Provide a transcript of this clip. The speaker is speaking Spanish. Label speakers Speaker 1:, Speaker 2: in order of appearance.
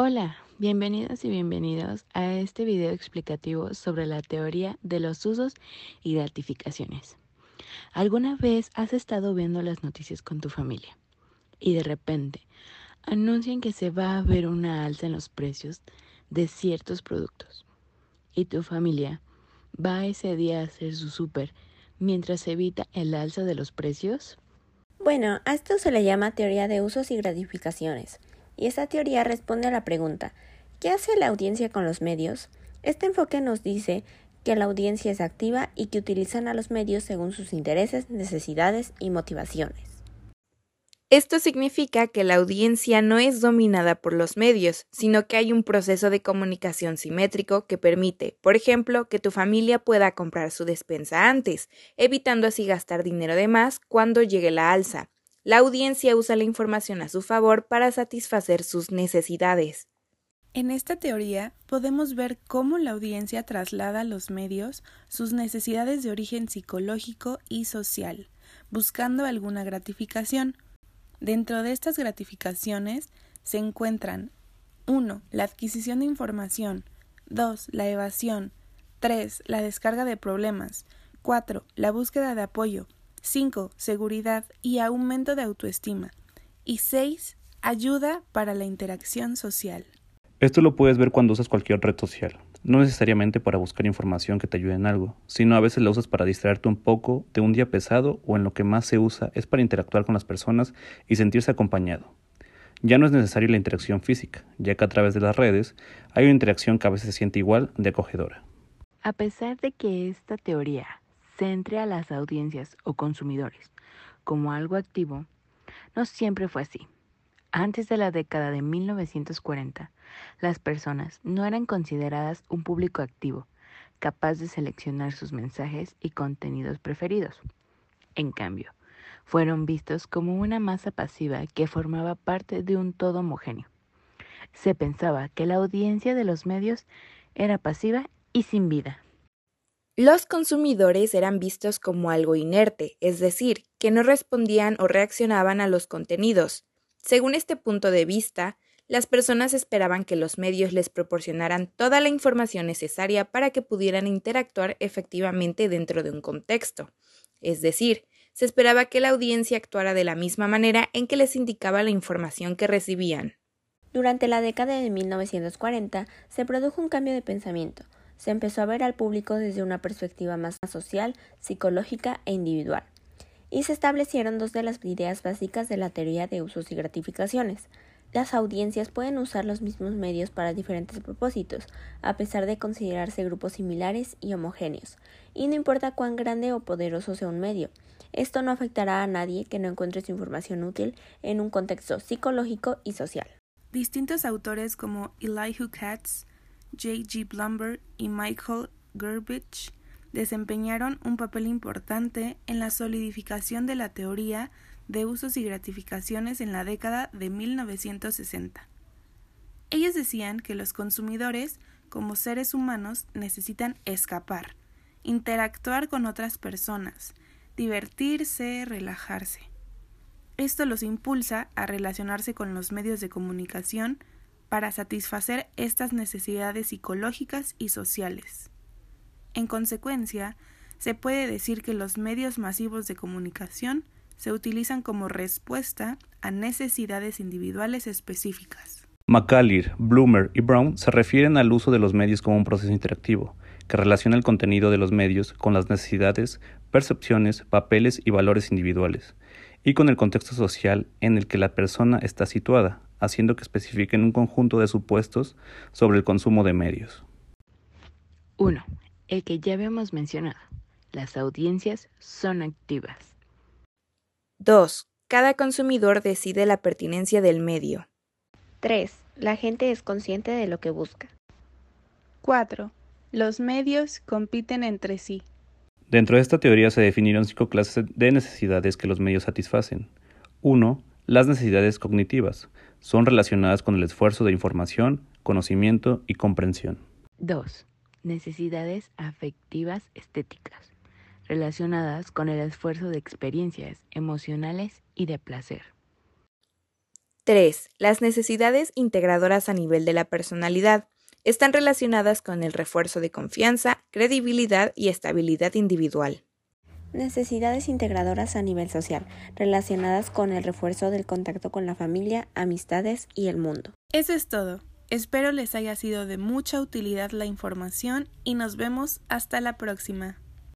Speaker 1: Hola, bienvenidos y bienvenidos a este video explicativo sobre la teoría de los usos y gratificaciones. ¿Alguna vez has estado viendo las noticias con tu familia y de repente anuncian que se va a ver una alza en los precios de ciertos productos y tu familia va ese día a hacer su súper mientras evita el alza de los precios?
Speaker 2: Bueno, a esto se le llama teoría de usos y gratificaciones y esta teoría responde a la pregunta ¿qué hace la audiencia con los medios? Este enfoque nos dice que la audiencia es activa y que utilizan a los medios según sus intereses, necesidades y motivaciones.
Speaker 3: Esto significa que la audiencia no es dominada por los medios, sino que hay un proceso de comunicación simétrico que permite, por ejemplo, que tu familia pueda comprar su despensa antes, evitando así gastar dinero de más cuando llegue la alza. La audiencia usa la información a su favor para satisfacer sus necesidades.
Speaker 4: En esta teoría podemos ver cómo la audiencia traslada a los medios sus necesidades de origen psicológico y social, buscando alguna gratificación. Dentro de estas gratificaciones se encuentran 1. La adquisición de información, 2. La evasión, 3. La descarga de problemas, 4. La búsqueda de apoyo, 5. Seguridad y aumento de autoestima. Y 6. Ayuda para la interacción social.
Speaker 5: Esto lo puedes ver cuando usas cualquier red social. No necesariamente para buscar información que te ayude en algo, sino a veces la usas para distraerte un poco de un día pesado o en lo que más se usa es para interactuar con las personas y sentirse acompañado. Ya no es necesaria la interacción física, ya que a través de las redes hay una interacción que a veces se siente igual de acogedora.
Speaker 1: A pesar de que esta teoría centre a las audiencias o consumidores como algo activo, no siempre fue así. Antes de la década de 1940, las personas no eran consideradas un público activo, capaz de seleccionar sus mensajes y contenidos preferidos. En cambio, fueron vistos como una masa pasiva que formaba parte de un todo homogéneo. Se pensaba que la audiencia de los medios era pasiva y sin vida.
Speaker 3: Los consumidores eran vistos como algo inerte, es decir, que no respondían o reaccionaban a los contenidos. Según este punto de vista, las personas esperaban que los medios les proporcionaran toda la información necesaria para que pudieran interactuar efectivamente dentro de un contexto. Es decir, se esperaba que la audiencia actuara de la misma manera en que les indicaba la información que recibían.
Speaker 2: Durante la década de 1940 se produjo un cambio de pensamiento se empezó a ver al público desde una perspectiva más social, psicológica e individual. Y se establecieron dos de las ideas básicas de la teoría de usos y gratificaciones. Las audiencias pueden usar los mismos medios para diferentes propósitos, a pesar de considerarse grupos similares y homogéneos, y no importa cuán grande o poderoso sea un medio. Esto no afectará a nadie que no encuentre su información útil en un contexto psicológico y social.
Speaker 4: Distintos autores como Elihu Katz, J. G. Blumber y Michael Gerbich desempeñaron un papel importante en la solidificación de la teoría de usos y gratificaciones en la década de 1960. Ellos decían que los consumidores, como seres humanos, necesitan escapar, interactuar con otras personas, divertirse, relajarse. Esto los impulsa a relacionarse con los medios de comunicación para satisfacer estas necesidades psicológicas y sociales. En consecuencia, se puede decir que los medios masivos de comunicación se utilizan como respuesta a necesidades individuales específicas.
Speaker 5: McCallir, Bloomer y Brown se refieren al uso de los medios como un proceso interactivo, que relaciona el contenido de los medios con las necesidades, percepciones, papeles y valores individuales, y con el contexto social en el que la persona está situada, haciendo que especifiquen un conjunto de supuestos sobre el consumo de medios.
Speaker 1: 1. El que ya habíamos mencionado. Las audiencias son activas.
Speaker 3: 2. Cada consumidor decide la pertinencia del medio.
Speaker 2: 3. La gente es consciente de lo que busca.
Speaker 4: 4. Los medios compiten entre sí.
Speaker 5: Dentro de esta teoría se definieron cinco clases de necesidades que los medios satisfacen. 1. Las necesidades cognitivas son relacionadas con el esfuerzo de información, conocimiento y comprensión.
Speaker 1: 2. Necesidades afectivas estéticas, relacionadas con el esfuerzo de experiencias emocionales y de placer.
Speaker 3: 3. Las necesidades integradoras a nivel de la personalidad están relacionadas con el refuerzo de confianza, credibilidad y estabilidad individual.
Speaker 2: Necesidades integradoras a nivel social, relacionadas con el refuerzo del contacto con la familia, amistades y el mundo.
Speaker 4: Eso es todo. Espero les haya sido de mucha utilidad la información y nos vemos hasta la próxima.